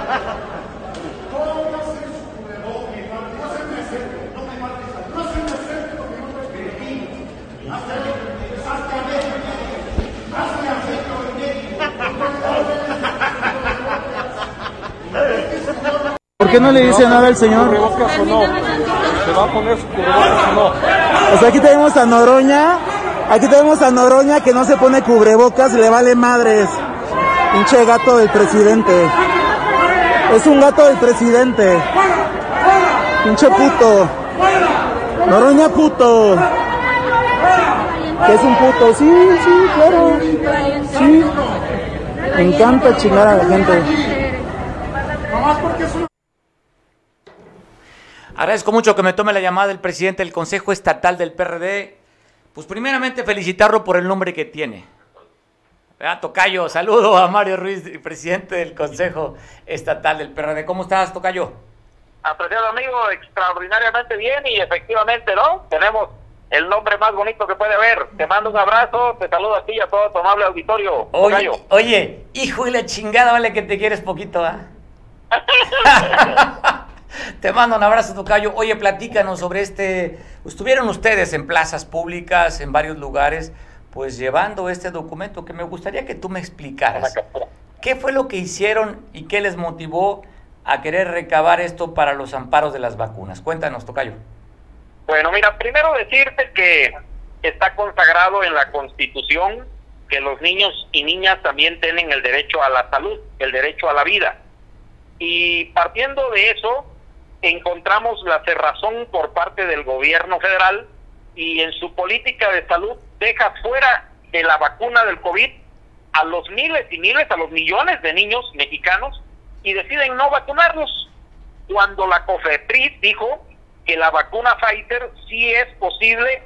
qué no le dice nada al señor? ¿Cubrebocas o no? ¿Se va a poner su cubrebocas o no? O sea, aquí tenemos a Noroña, aquí tenemos a Noroña que no se pone cubrebocas, le vale madres. Pinche gato del presidente. Es un gato del presidente. Pinche puto. Noroña puto. Que es un puto. Sí, sí, claro. Sí. Me encanta chingar a la gente. Agradezco mucho que me tome la llamada del presidente del Consejo Estatal del PRD. Pues primeramente felicitarlo por el nombre que tiene. ¿Verdad, Tocayo, saludo a Mario Ruiz, presidente del Consejo Estatal del PRD. ¿Cómo estás, Tocayo? Apreciado amigo, extraordinariamente bien y efectivamente, ¿no? Tenemos el nombre más bonito que puede haber. Te mando un abrazo, te saludo a ti y a todo tu amable auditorio. Oye, Tocayo. oye, hijo de la chingada, vale que te quieres poquito, ¿ah? Te mando un abrazo, Tocayo. Oye, platícanos sobre este. Estuvieron ustedes en plazas públicas, en varios lugares, pues llevando este documento que me gustaría que tú me explicaras. ¿Qué fue lo que hicieron y qué les motivó a querer recabar esto para los amparos de las vacunas? Cuéntanos, Tocayo. Bueno, mira, primero decirte que está consagrado en la Constitución que los niños y niñas también tienen el derecho a la salud, el derecho a la vida. Y partiendo de eso, encontramos la cerrazón por parte del gobierno federal y en su política de salud deja fuera de la vacuna del COVID a los miles y miles, a los millones de niños mexicanos y deciden no vacunarlos. Cuando la COFEPRIS dijo que la vacuna Pfizer sí es posible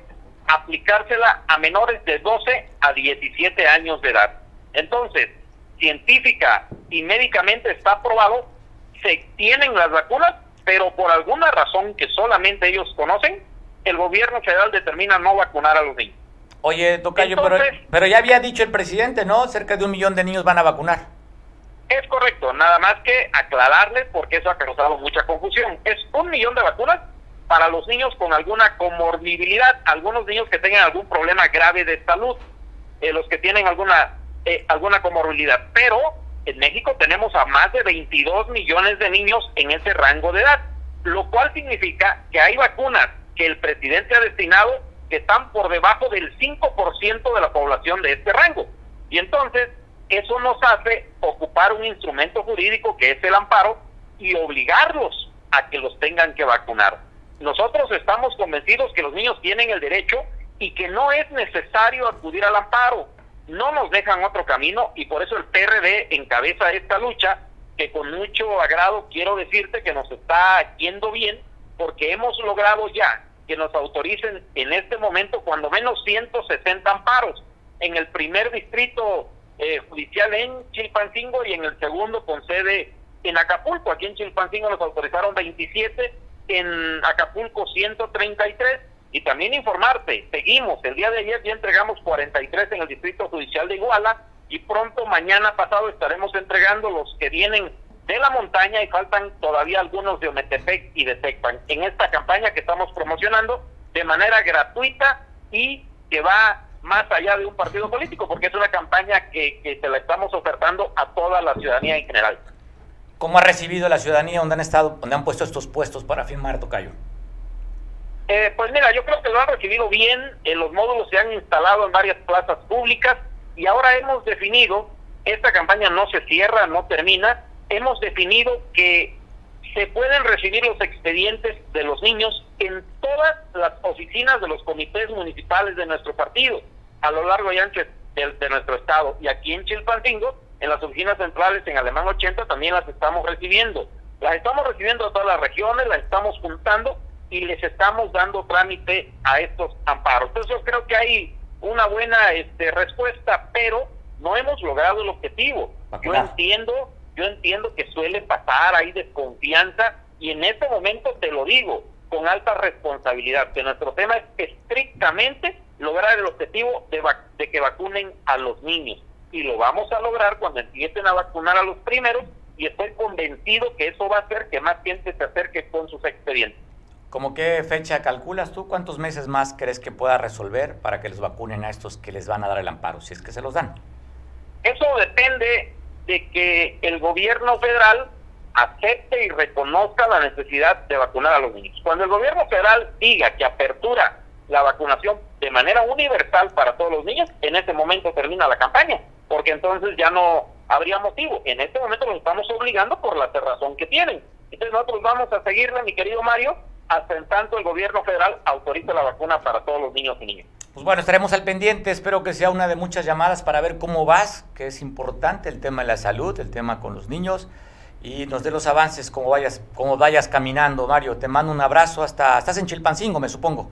aplicársela a menores de 12 a 17 años de edad. Entonces, científica y médicamente está probado, se tienen las vacunas, pero por alguna razón que solamente ellos conocen, el gobierno federal determina no vacunar a los niños. Oye, Tocayo, pero, Entonces- pero ya había dicho el presidente, ¿no? Cerca de un millón de niños van a vacunar. Es correcto, nada más que aclararles porque eso ha causado mucha confusión. Es un millón de vacunas para los niños con alguna comorbilidad, algunos niños que tengan algún problema grave de salud, eh, los que tienen alguna eh, alguna comorbilidad. Pero en México tenemos a más de 22 millones de niños en ese rango de edad, lo cual significa que hay vacunas que el presidente ha destinado que están por debajo del 5% de la población de este rango. Y entonces, eso nos hace ocupar un instrumento jurídico que es el amparo y obligarlos a que los tengan que vacunar. Nosotros estamos convencidos que los niños tienen el derecho y que no es necesario acudir al amparo. No nos dejan otro camino y por eso el PRD encabeza esta lucha que con mucho agrado quiero decirte que nos está yendo bien porque hemos logrado ya que nos autoricen en este momento cuando menos 160 amparos en el primer distrito eh, judicial en Chilpancingo y en el segundo con sede en Acapulco. Aquí en Chilpancingo nos autorizaron 27, en Acapulco 133 y también informarte, seguimos, el día de ayer ya entregamos 43 en el distrito judicial de Iguala y pronto mañana pasado estaremos entregando los que vienen de la montaña y faltan todavía algunos de Ometepec y de Tecpan en esta campaña que estamos promocionando de manera gratuita y que va más allá de un partido político porque es una campaña que, que se la estamos ofertando a toda la ciudadanía en general. ¿Cómo ha recibido la ciudadanía donde han estado, donde han puesto estos puestos para firmar, Tocayo? Eh, pues mira, yo creo que lo han recibido bien, eh, los módulos se han instalado en varias plazas públicas y ahora hemos definido, esta campaña no se cierra, no termina, hemos definido que se pueden recibir los expedientes de los niños en todas las oficinas de los comités municipales de nuestro partido, a lo largo y ancho de, de nuestro estado. Y aquí en Chilpancingo, en las oficinas centrales en Alemán 80, también las estamos recibiendo. Las estamos recibiendo a todas las regiones, las estamos juntando y les estamos dando trámite a estos amparos. Entonces yo creo que hay una buena este, respuesta, pero no hemos logrado el objetivo. Yo entiendo, yo entiendo que suele pasar, hay desconfianza y en este momento te lo digo con alta responsabilidad, que nuestro tema es estrictamente lograr el objetivo de, vac- de que vacunen a los niños y lo vamos a lograr cuando empiecen a vacunar a los primeros y estoy convencido que eso va a hacer que más gente se acerque con sus expedientes. ¿Cómo qué fecha calculas tú? ¿Cuántos meses más crees que pueda resolver para que los vacunen a estos que les van a dar el amparo, si es que se los dan? Eso depende de que el gobierno federal acepte y reconozca la necesidad de vacunar a los niños. Cuando el gobierno federal diga que apertura la vacunación de manera universal para todos los niños, en ese momento termina la campaña, porque entonces ya no habría motivo. En este momento los estamos obligando por la razón que tienen. Entonces nosotros vamos a seguirle, mi querido Mario, hasta en tanto el gobierno federal autorice la vacuna para todos los niños y niñas. Pues bueno, estaremos al pendiente, espero que sea una de muchas llamadas para ver cómo vas, que es importante el tema de la salud, el tema con los niños y nos dé los avances como vayas, como vayas caminando, Mario. Te mando un abrazo hasta, estás en Chilpancingo, me supongo.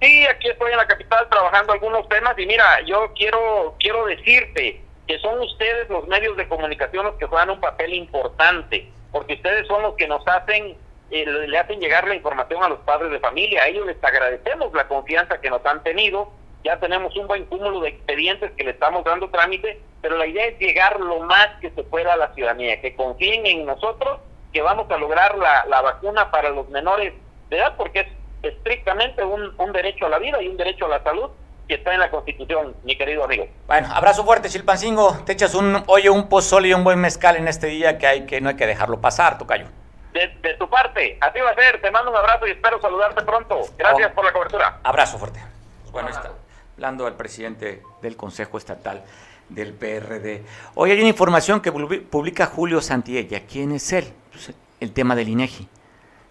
Sí, aquí estoy en la capital trabajando algunos temas y mira, yo quiero quiero decirte que son ustedes los medios de comunicación los que juegan un papel importante, porque ustedes son los que nos hacen eh, le hacen llegar la información a los padres de familia. A ellos les agradecemos la confianza que nos han tenido. Ya tenemos un buen cúmulo de expedientes que le estamos dando trámite, pero la idea es llegar lo más que se pueda a la ciudadanía, que confíen en nosotros, que vamos a lograr la, la vacuna para los menores de edad, porque es estrictamente un, un derecho a la vida y un derecho a la salud que está en la Constitución, mi querido amigo. Bueno, abrazo fuerte, Chilpancingo. Te echas un, oye, un pozole y un buen mezcal en este día que hay que no hay que dejarlo pasar, Tocayo. De, de tu parte, así va a ser. Te mando un abrazo y espero saludarte pronto. Gracias Oh. por la cobertura. Abrazo fuerte. Pues bueno, está hablando al presidente del Consejo Estatal del PRD. Hoy hay una información que publi- publica Julio Santiella. ¿Quién es él? Pues, el tema del INEGI.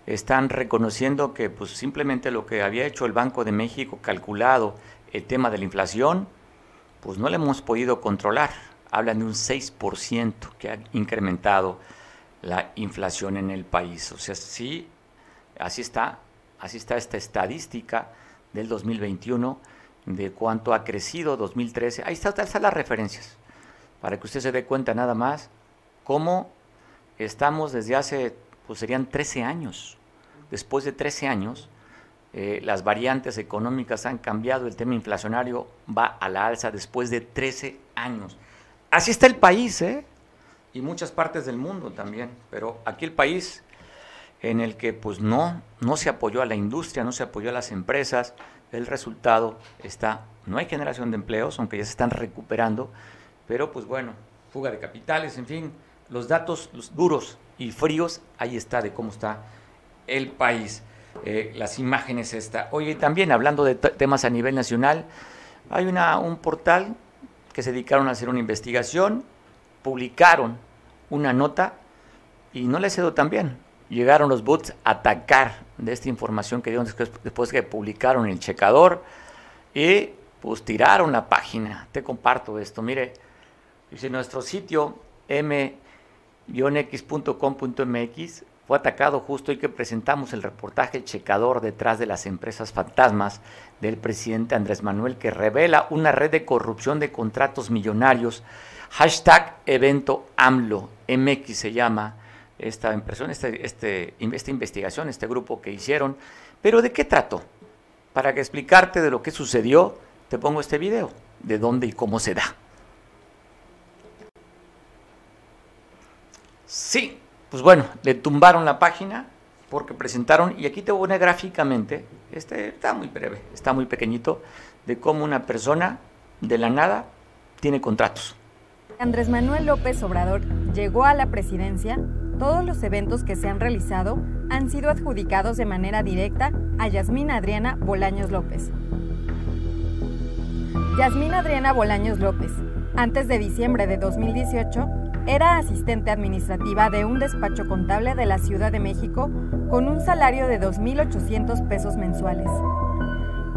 Están reconociendo que pues simplemente lo que había hecho el Banco de México calculado el tema de la inflación, pues no lo hemos podido controlar. Hablan de un 6% que ha incrementado la inflación en el país. O sea, sí, así está, así está esta estadística del 2021 de cuánto ha crecido 2013. Ahí está, ahí las referencias, para que usted se dé cuenta nada más cómo estamos desde hace, pues serían 13 años. Después de 13 años, eh, las variantes económicas han cambiado, el tema inflacionario va a la alza después de 13 años. Así está el país, ¿eh? Y muchas partes del mundo también, pero aquí el país en el que pues no, no se apoyó a la industria, no se apoyó a las empresas, el resultado está, no hay generación de empleos, aunque ya se están recuperando, pero pues bueno, fuga de capitales, en fin, los datos los duros y fríos, ahí está de cómo está el país. Eh, las imágenes esta. Oye, también hablando de temas a nivel nacional, hay una, un portal que se dedicaron a hacer una investigación, publicaron una nota y no les quedó tan bien. Llegaron los bots a atacar de esta información que dieron después, después que publicaron el checador y pues tiraron la página. Te comparto esto, mire, dice nuestro sitio m-x.com.mx fue atacado justo hoy que presentamos el reportaje checador detrás de las empresas fantasmas del presidente Andrés Manuel que revela una red de corrupción de contratos millonarios. Hashtag evento AMLO, MX se llama esta impresión, este, este, esta investigación, este grupo que hicieron. Pero ¿de qué trató? Para que explicarte de lo que sucedió, te pongo este video, de dónde y cómo se da. Sí, pues bueno, le tumbaron la página porque presentaron, y aquí te pone gráficamente, este está muy breve, está muy pequeñito, de cómo una persona de la nada tiene contratos. Andrés Manuel López Obrador llegó a la presidencia, todos los eventos que se han realizado han sido adjudicados de manera directa a Yasmín Adriana Bolaños López. Yasmín Adriana Bolaños López, antes de diciembre de 2018, era asistente administrativa de un despacho contable de la Ciudad de México con un salario de 2.800 pesos mensuales.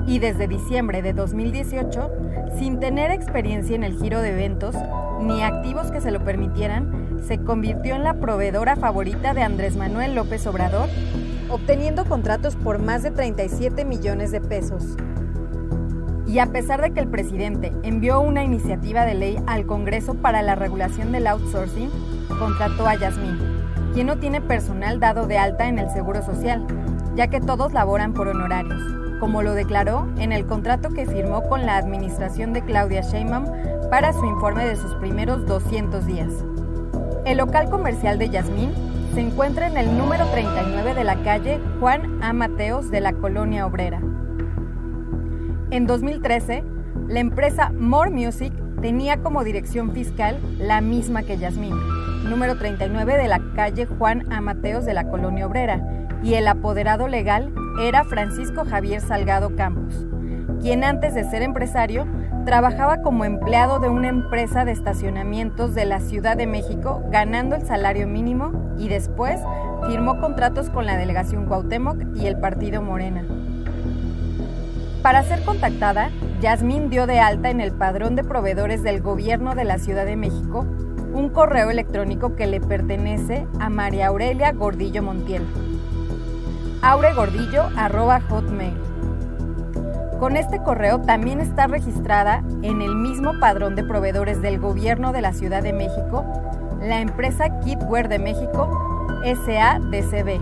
Y desde diciembre de 2018, sin tener experiencia en el giro de eventos ni activos que se lo permitieran, se convirtió en la proveedora favorita de Andrés Manuel López Obrador, obteniendo contratos por más de 37 millones de pesos. Y a pesar de que el presidente envió una iniciativa de ley al Congreso para la regulación del outsourcing, contrató a Yasmín, quien no tiene personal dado de alta en el Seguro Social, ya que todos laboran por honorarios, como lo declaró en el contrato que firmó con la administración de Claudia Sheinbaum para su informe de sus primeros 200 días. El local comercial de Yasmín se encuentra en el número 39 de la calle Juan A. Mateos de la Colonia Obrera. En 2013, la empresa More Music tenía como dirección fiscal la misma que Yasmín, número 39 de la calle Juan Amateos de la Colonia Obrera, y el apoderado legal era Francisco Javier Salgado Campos, quien antes de ser empresario trabajaba como empleado de una empresa de estacionamientos de la Ciudad de México ganando el salario mínimo y después firmó contratos con la delegación Cuauhtémoc y el partido Morena. Para ser contactada, Yasmín dio de alta en el padrón de proveedores del gobierno de la Ciudad de México un correo electrónico que le pertenece a María Aurelia Gordillo Montiel. auregordillo.hotmail. Con este correo también está registrada en el mismo padrón de proveedores del gobierno de la Ciudad de México la empresa Kitware de México SADCB,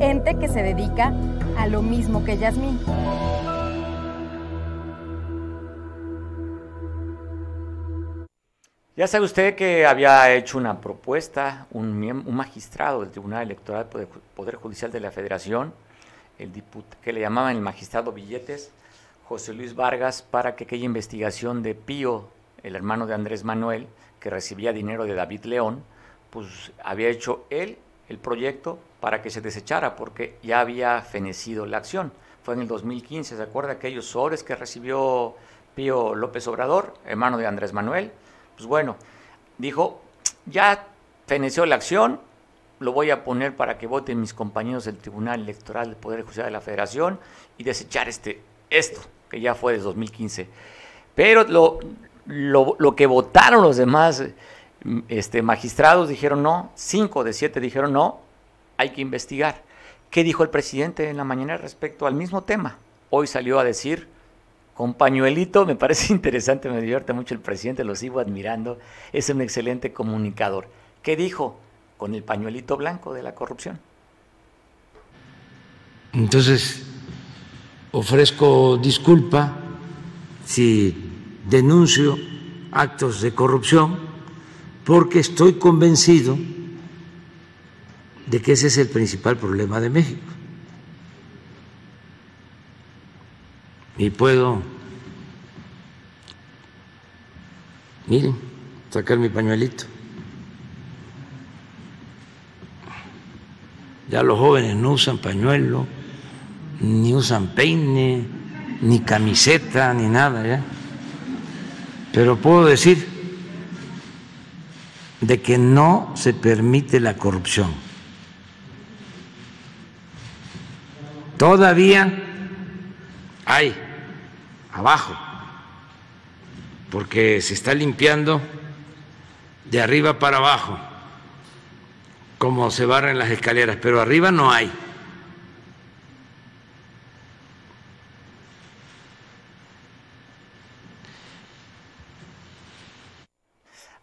ente que se dedica a lo mismo que Yasmín. Ya sabe usted que había hecho una propuesta, un, magistrado del Tribunal Electoral del Poder Judicial de la Federación, el que le llamaban el magistrado Billetes, José Luis Vargas, para que aquella investigación de Pío, el hermano de Andrés Manuel, que recibía dinero de David León, pues había hecho él el proyecto para que se desechara, porque ya había fenecido la acción. Fue en el 2015, ¿se acuerda aquellos sobres que recibió Pío López Obrador, hermano de Andrés Manuel? Pues bueno, dijo, ya feneció la acción, lo voy a poner para que voten mis compañeros del Tribunal Electoral del Poder Judicial de la Federación y desechar este, esto, que ya fue de 2015. Pero lo, lo, que votaron los demás este, magistrados dijeron no, cinco de siete dijeron no, hay que investigar. ¿Qué dijo el presidente en la mañana respecto al mismo tema? Hoy salió a decir con pañuelito, me parece interesante, me divierte mucho el presidente, lo sigo admirando, es un excelente comunicador. ¿Qué dijo? Con el pañuelito blanco de la corrupción. Entonces, ofrezco disculpa si denuncio actos de corrupción, porque estoy convencido de que ese es el principal problema de México. Y puedo, miren, sacar mi pañuelito. Ya los jóvenes no usan pañuelo, ni usan peine, ni camiseta, ni nada ya. Pero puedo decir de que no se permite la corrupción. Todavía hay abajo, porque se está limpiando de arriba para abajo, como se barren las escaleras, pero arriba no hay.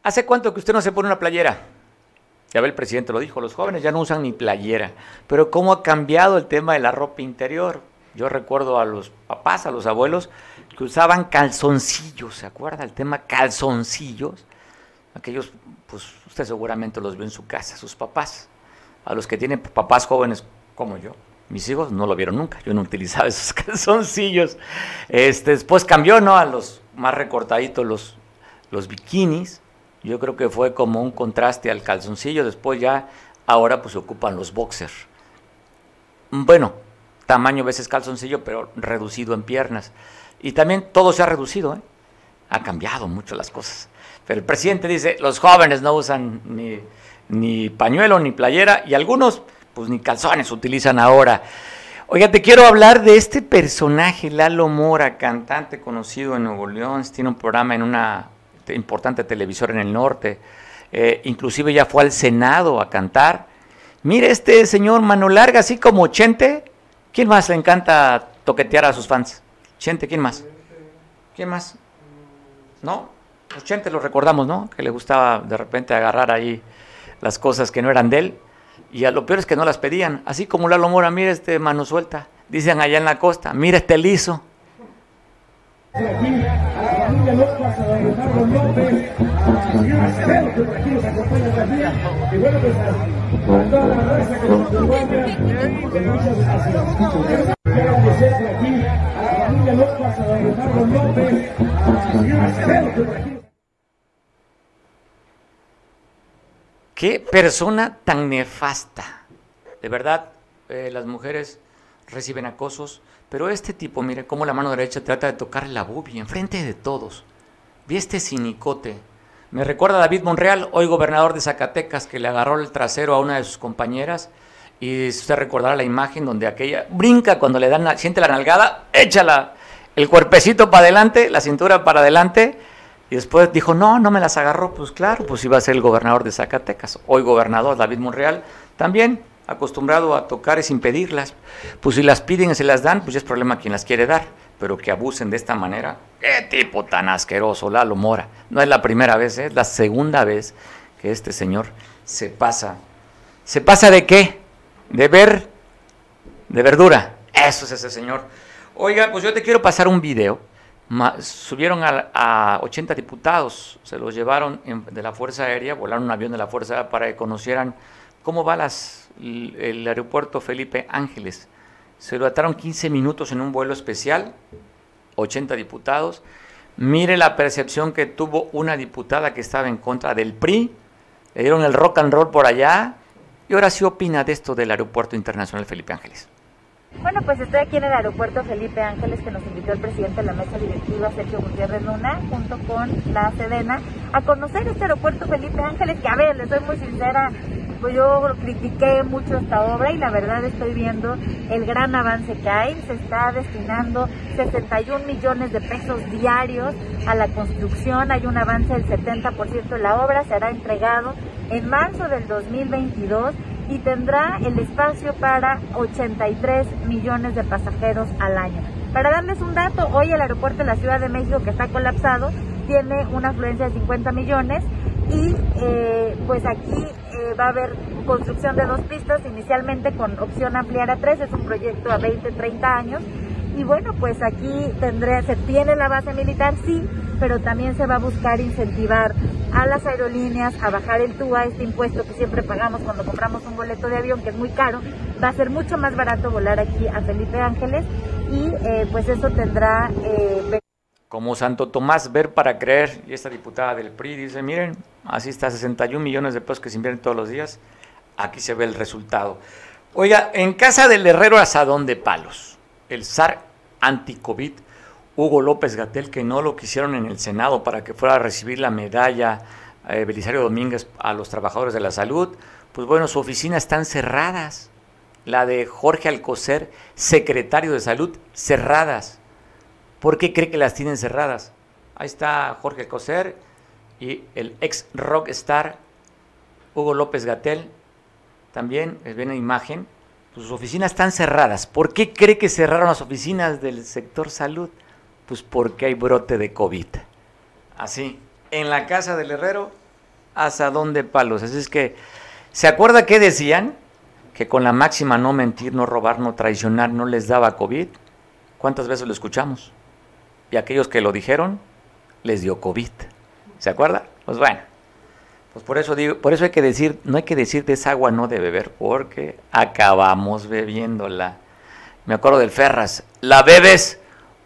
¿Hace cuánto que usted no se pone una playera? Ya ve, el presidente lo dijo, los jóvenes ya no usan ni playera. Pero ¿cómo ha cambiado el tema de la ropa interior? Yo recuerdo a los papás, a los abuelos, usaban calzoncillos, ¿se acuerda? El tema calzoncillos. Aquellos, pues usted seguramente los ve en su casa, sus papás. A los que tienen papás jóvenes como yo. Mis hijos no lo vieron nunca, yo no utilizaba esos calzoncillos. Este, después cambió, ¿no? A los más recortaditos, los, los bikinis. Yo creo que fue como un contraste al calzoncillo. Después ya, ahora pues ocupan los boxers. Bueno, tamaño veces calzoncillo, pero reducido en piernas. Y también todo se ha reducido, ¿eh? ha cambiado mucho las cosas. Pero el presidente dice, los jóvenes no usan ni, ni pañuelo ni playera y algunos pues ni calzones utilizan ahora. Oiga, te quiero hablar de este personaje, Lalo Mora, cantante conocido en Nuevo León, tiene un programa en una importante televisora en el norte, eh, inclusive ya fue al Senado a cantar. Mire este señor mano larga, así como Chente, ¿Quién más le encanta toquetear a sus fans? Chente, ¿quién más? ¿Quién más? ¿No? Pues Chente lo recordamos, ¿no? Que le gustaba de repente agarrar ahí las cosas que no eran de él. Y a lo peor es que no las pedían. Así como Lalo Mora, mira este mano suelta. Dicen allá en la costa, mira este liso. Qué persona tan nefasta. De verdad, eh, las mujeres reciben acosos, pero este tipo, mire cómo la mano derecha trata de tocar la boobie enfrente de todos. Vi este cinicote. Me recuerda a David Monreal, hoy gobernador de Zacatecas, que le agarró el trasero a una de sus compañeras y usted recordará la imagen donde aquella brinca cuando le dan, siente la nalgada, échala el cuerpecito para adelante, la cintura para adelante, y después dijo, no, no me las agarró, pues claro, pues iba a ser el gobernador de Zacatecas, hoy gobernador David Monreal, también acostumbrado a tocar es impedirlas, pues si las piden y se las dan, pues es problema quien las quiere dar, pero que abusen de esta manera, qué tipo tan asqueroso, Lalo Mora, no es la primera vez, ¿eh? es la segunda vez que este señor se pasa, ¿se pasa de qué? De ver, de verdura, eso es ese señor. Oiga, pues yo te quiero pasar un video. subieron a, 80 diputados, se los llevaron de la Fuerza Aérea, volaron un avión de la Fuerza Aérea para que conocieran cómo va las, el, aeropuerto Felipe Ángeles. Se lo ataron 15 minutos en un vuelo especial, 80 diputados. Mire la percepción que tuvo una diputada que estaba en contra del PRI. Le dieron el rock and roll por allá. Y ahora sí opina de esto del Aeropuerto Internacional Felipe Ángeles. Bueno, pues estoy aquí en el aeropuerto Felipe Ángeles que nos invitó el presidente de la mesa directiva, Sergio Gutiérrez Luna, junto con la Sedena, a conocer este aeropuerto Felipe Ángeles, que a ver, les soy muy sincera, pues yo critiqué mucho esta obra y la verdad estoy viendo el gran avance que hay. Se está destinando 61 millones de pesos diarios a la construcción, hay un avance del 70% de la obra, será entregado en marzo del 2022 y tendrá el espacio para 83 millones de pasajeros al año. Para darles un dato, hoy el aeropuerto de la Ciudad de México, que está colapsado, tiene una afluencia de 50 millones y eh, pues aquí eh, va a haber construcción de dos pistas, inicialmente con opción ampliar a tres, es un proyecto a 20, 30 años. Y bueno, pues aquí tendré, se tiene la base militar, sí, pero también se va a buscar incentivar a las aerolíneas a bajar el TUA, este impuesto que siempre pagamos cuando compramos un boleto de avión, que es muy caro, va a ser mucho más barato volar aquí a Felipe Ángeles y eh, pues eso tendrá... Eh, como Santo Tomás ver para creer, y esta diputada del PRI dice, miren, así está 61 millones de pesos que se invierten todos los días, aquí se ve el resultado. Oiga, en casa del herrero asadón de palos, el SAR anti-COVID Hugo López Gatel, que no lo quisieron en el Senado para que fuera a recibir la medalla eh, Belisario Domínguez a los trabajadores de la salud, pues bueno, su oficina están cerradas. La de Jorge Alcocer, secretario de salud, cerradas. ¿Por qué cree que las tienen cerradas? Ahí está Jorge Alcocer y el ex rockstar Hugo López Gatel, también, ven la imagen, pues sus oficinas están cerradas. ¿Por qué cree que cerraron las oficinas del sector salud? Pues porque hay brote de COVID. Así, en la casa del herrero, asadón de palos. Así es que, ¿se acuerda qué decían? Que con la máxima no mentir, no robar, no traicionar, no les daba COVID. ¿Cuántas veces lo escuchamos? Y aquellos que lo dijeron, les dio COVID. ¿Se acuerda? Pues bueno, pues por eso digo, por eso hay que decir, no hay que decir de esa agua no de beber, porque acabamos bebiéndola. Me acuerdo del Ferras, la bebes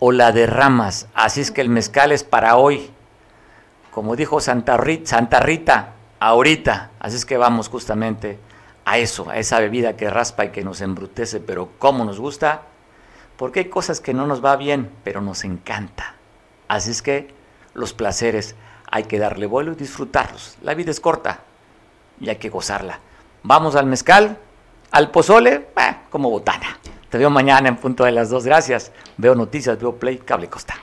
o la derramas. Así es que el mezcal es para hoy. Como dijo Santa Rita, Santa Rita, ahorita. Así es que vamos justamente a eso, a esa bebida que raspa y que nos embrutece, pero cómo nos gusta, porque hay cosas que no nos va bien, pero nos encanta. Así es que los placeres hay que darle vuelo y disfrutarlos. La vida es corta y hay que gozarla. Vamos al mezcal, al pozole, como botana. Te veo mañana en punto de las dos. Gracias. Veo noticias, veo Play, Cable Costa.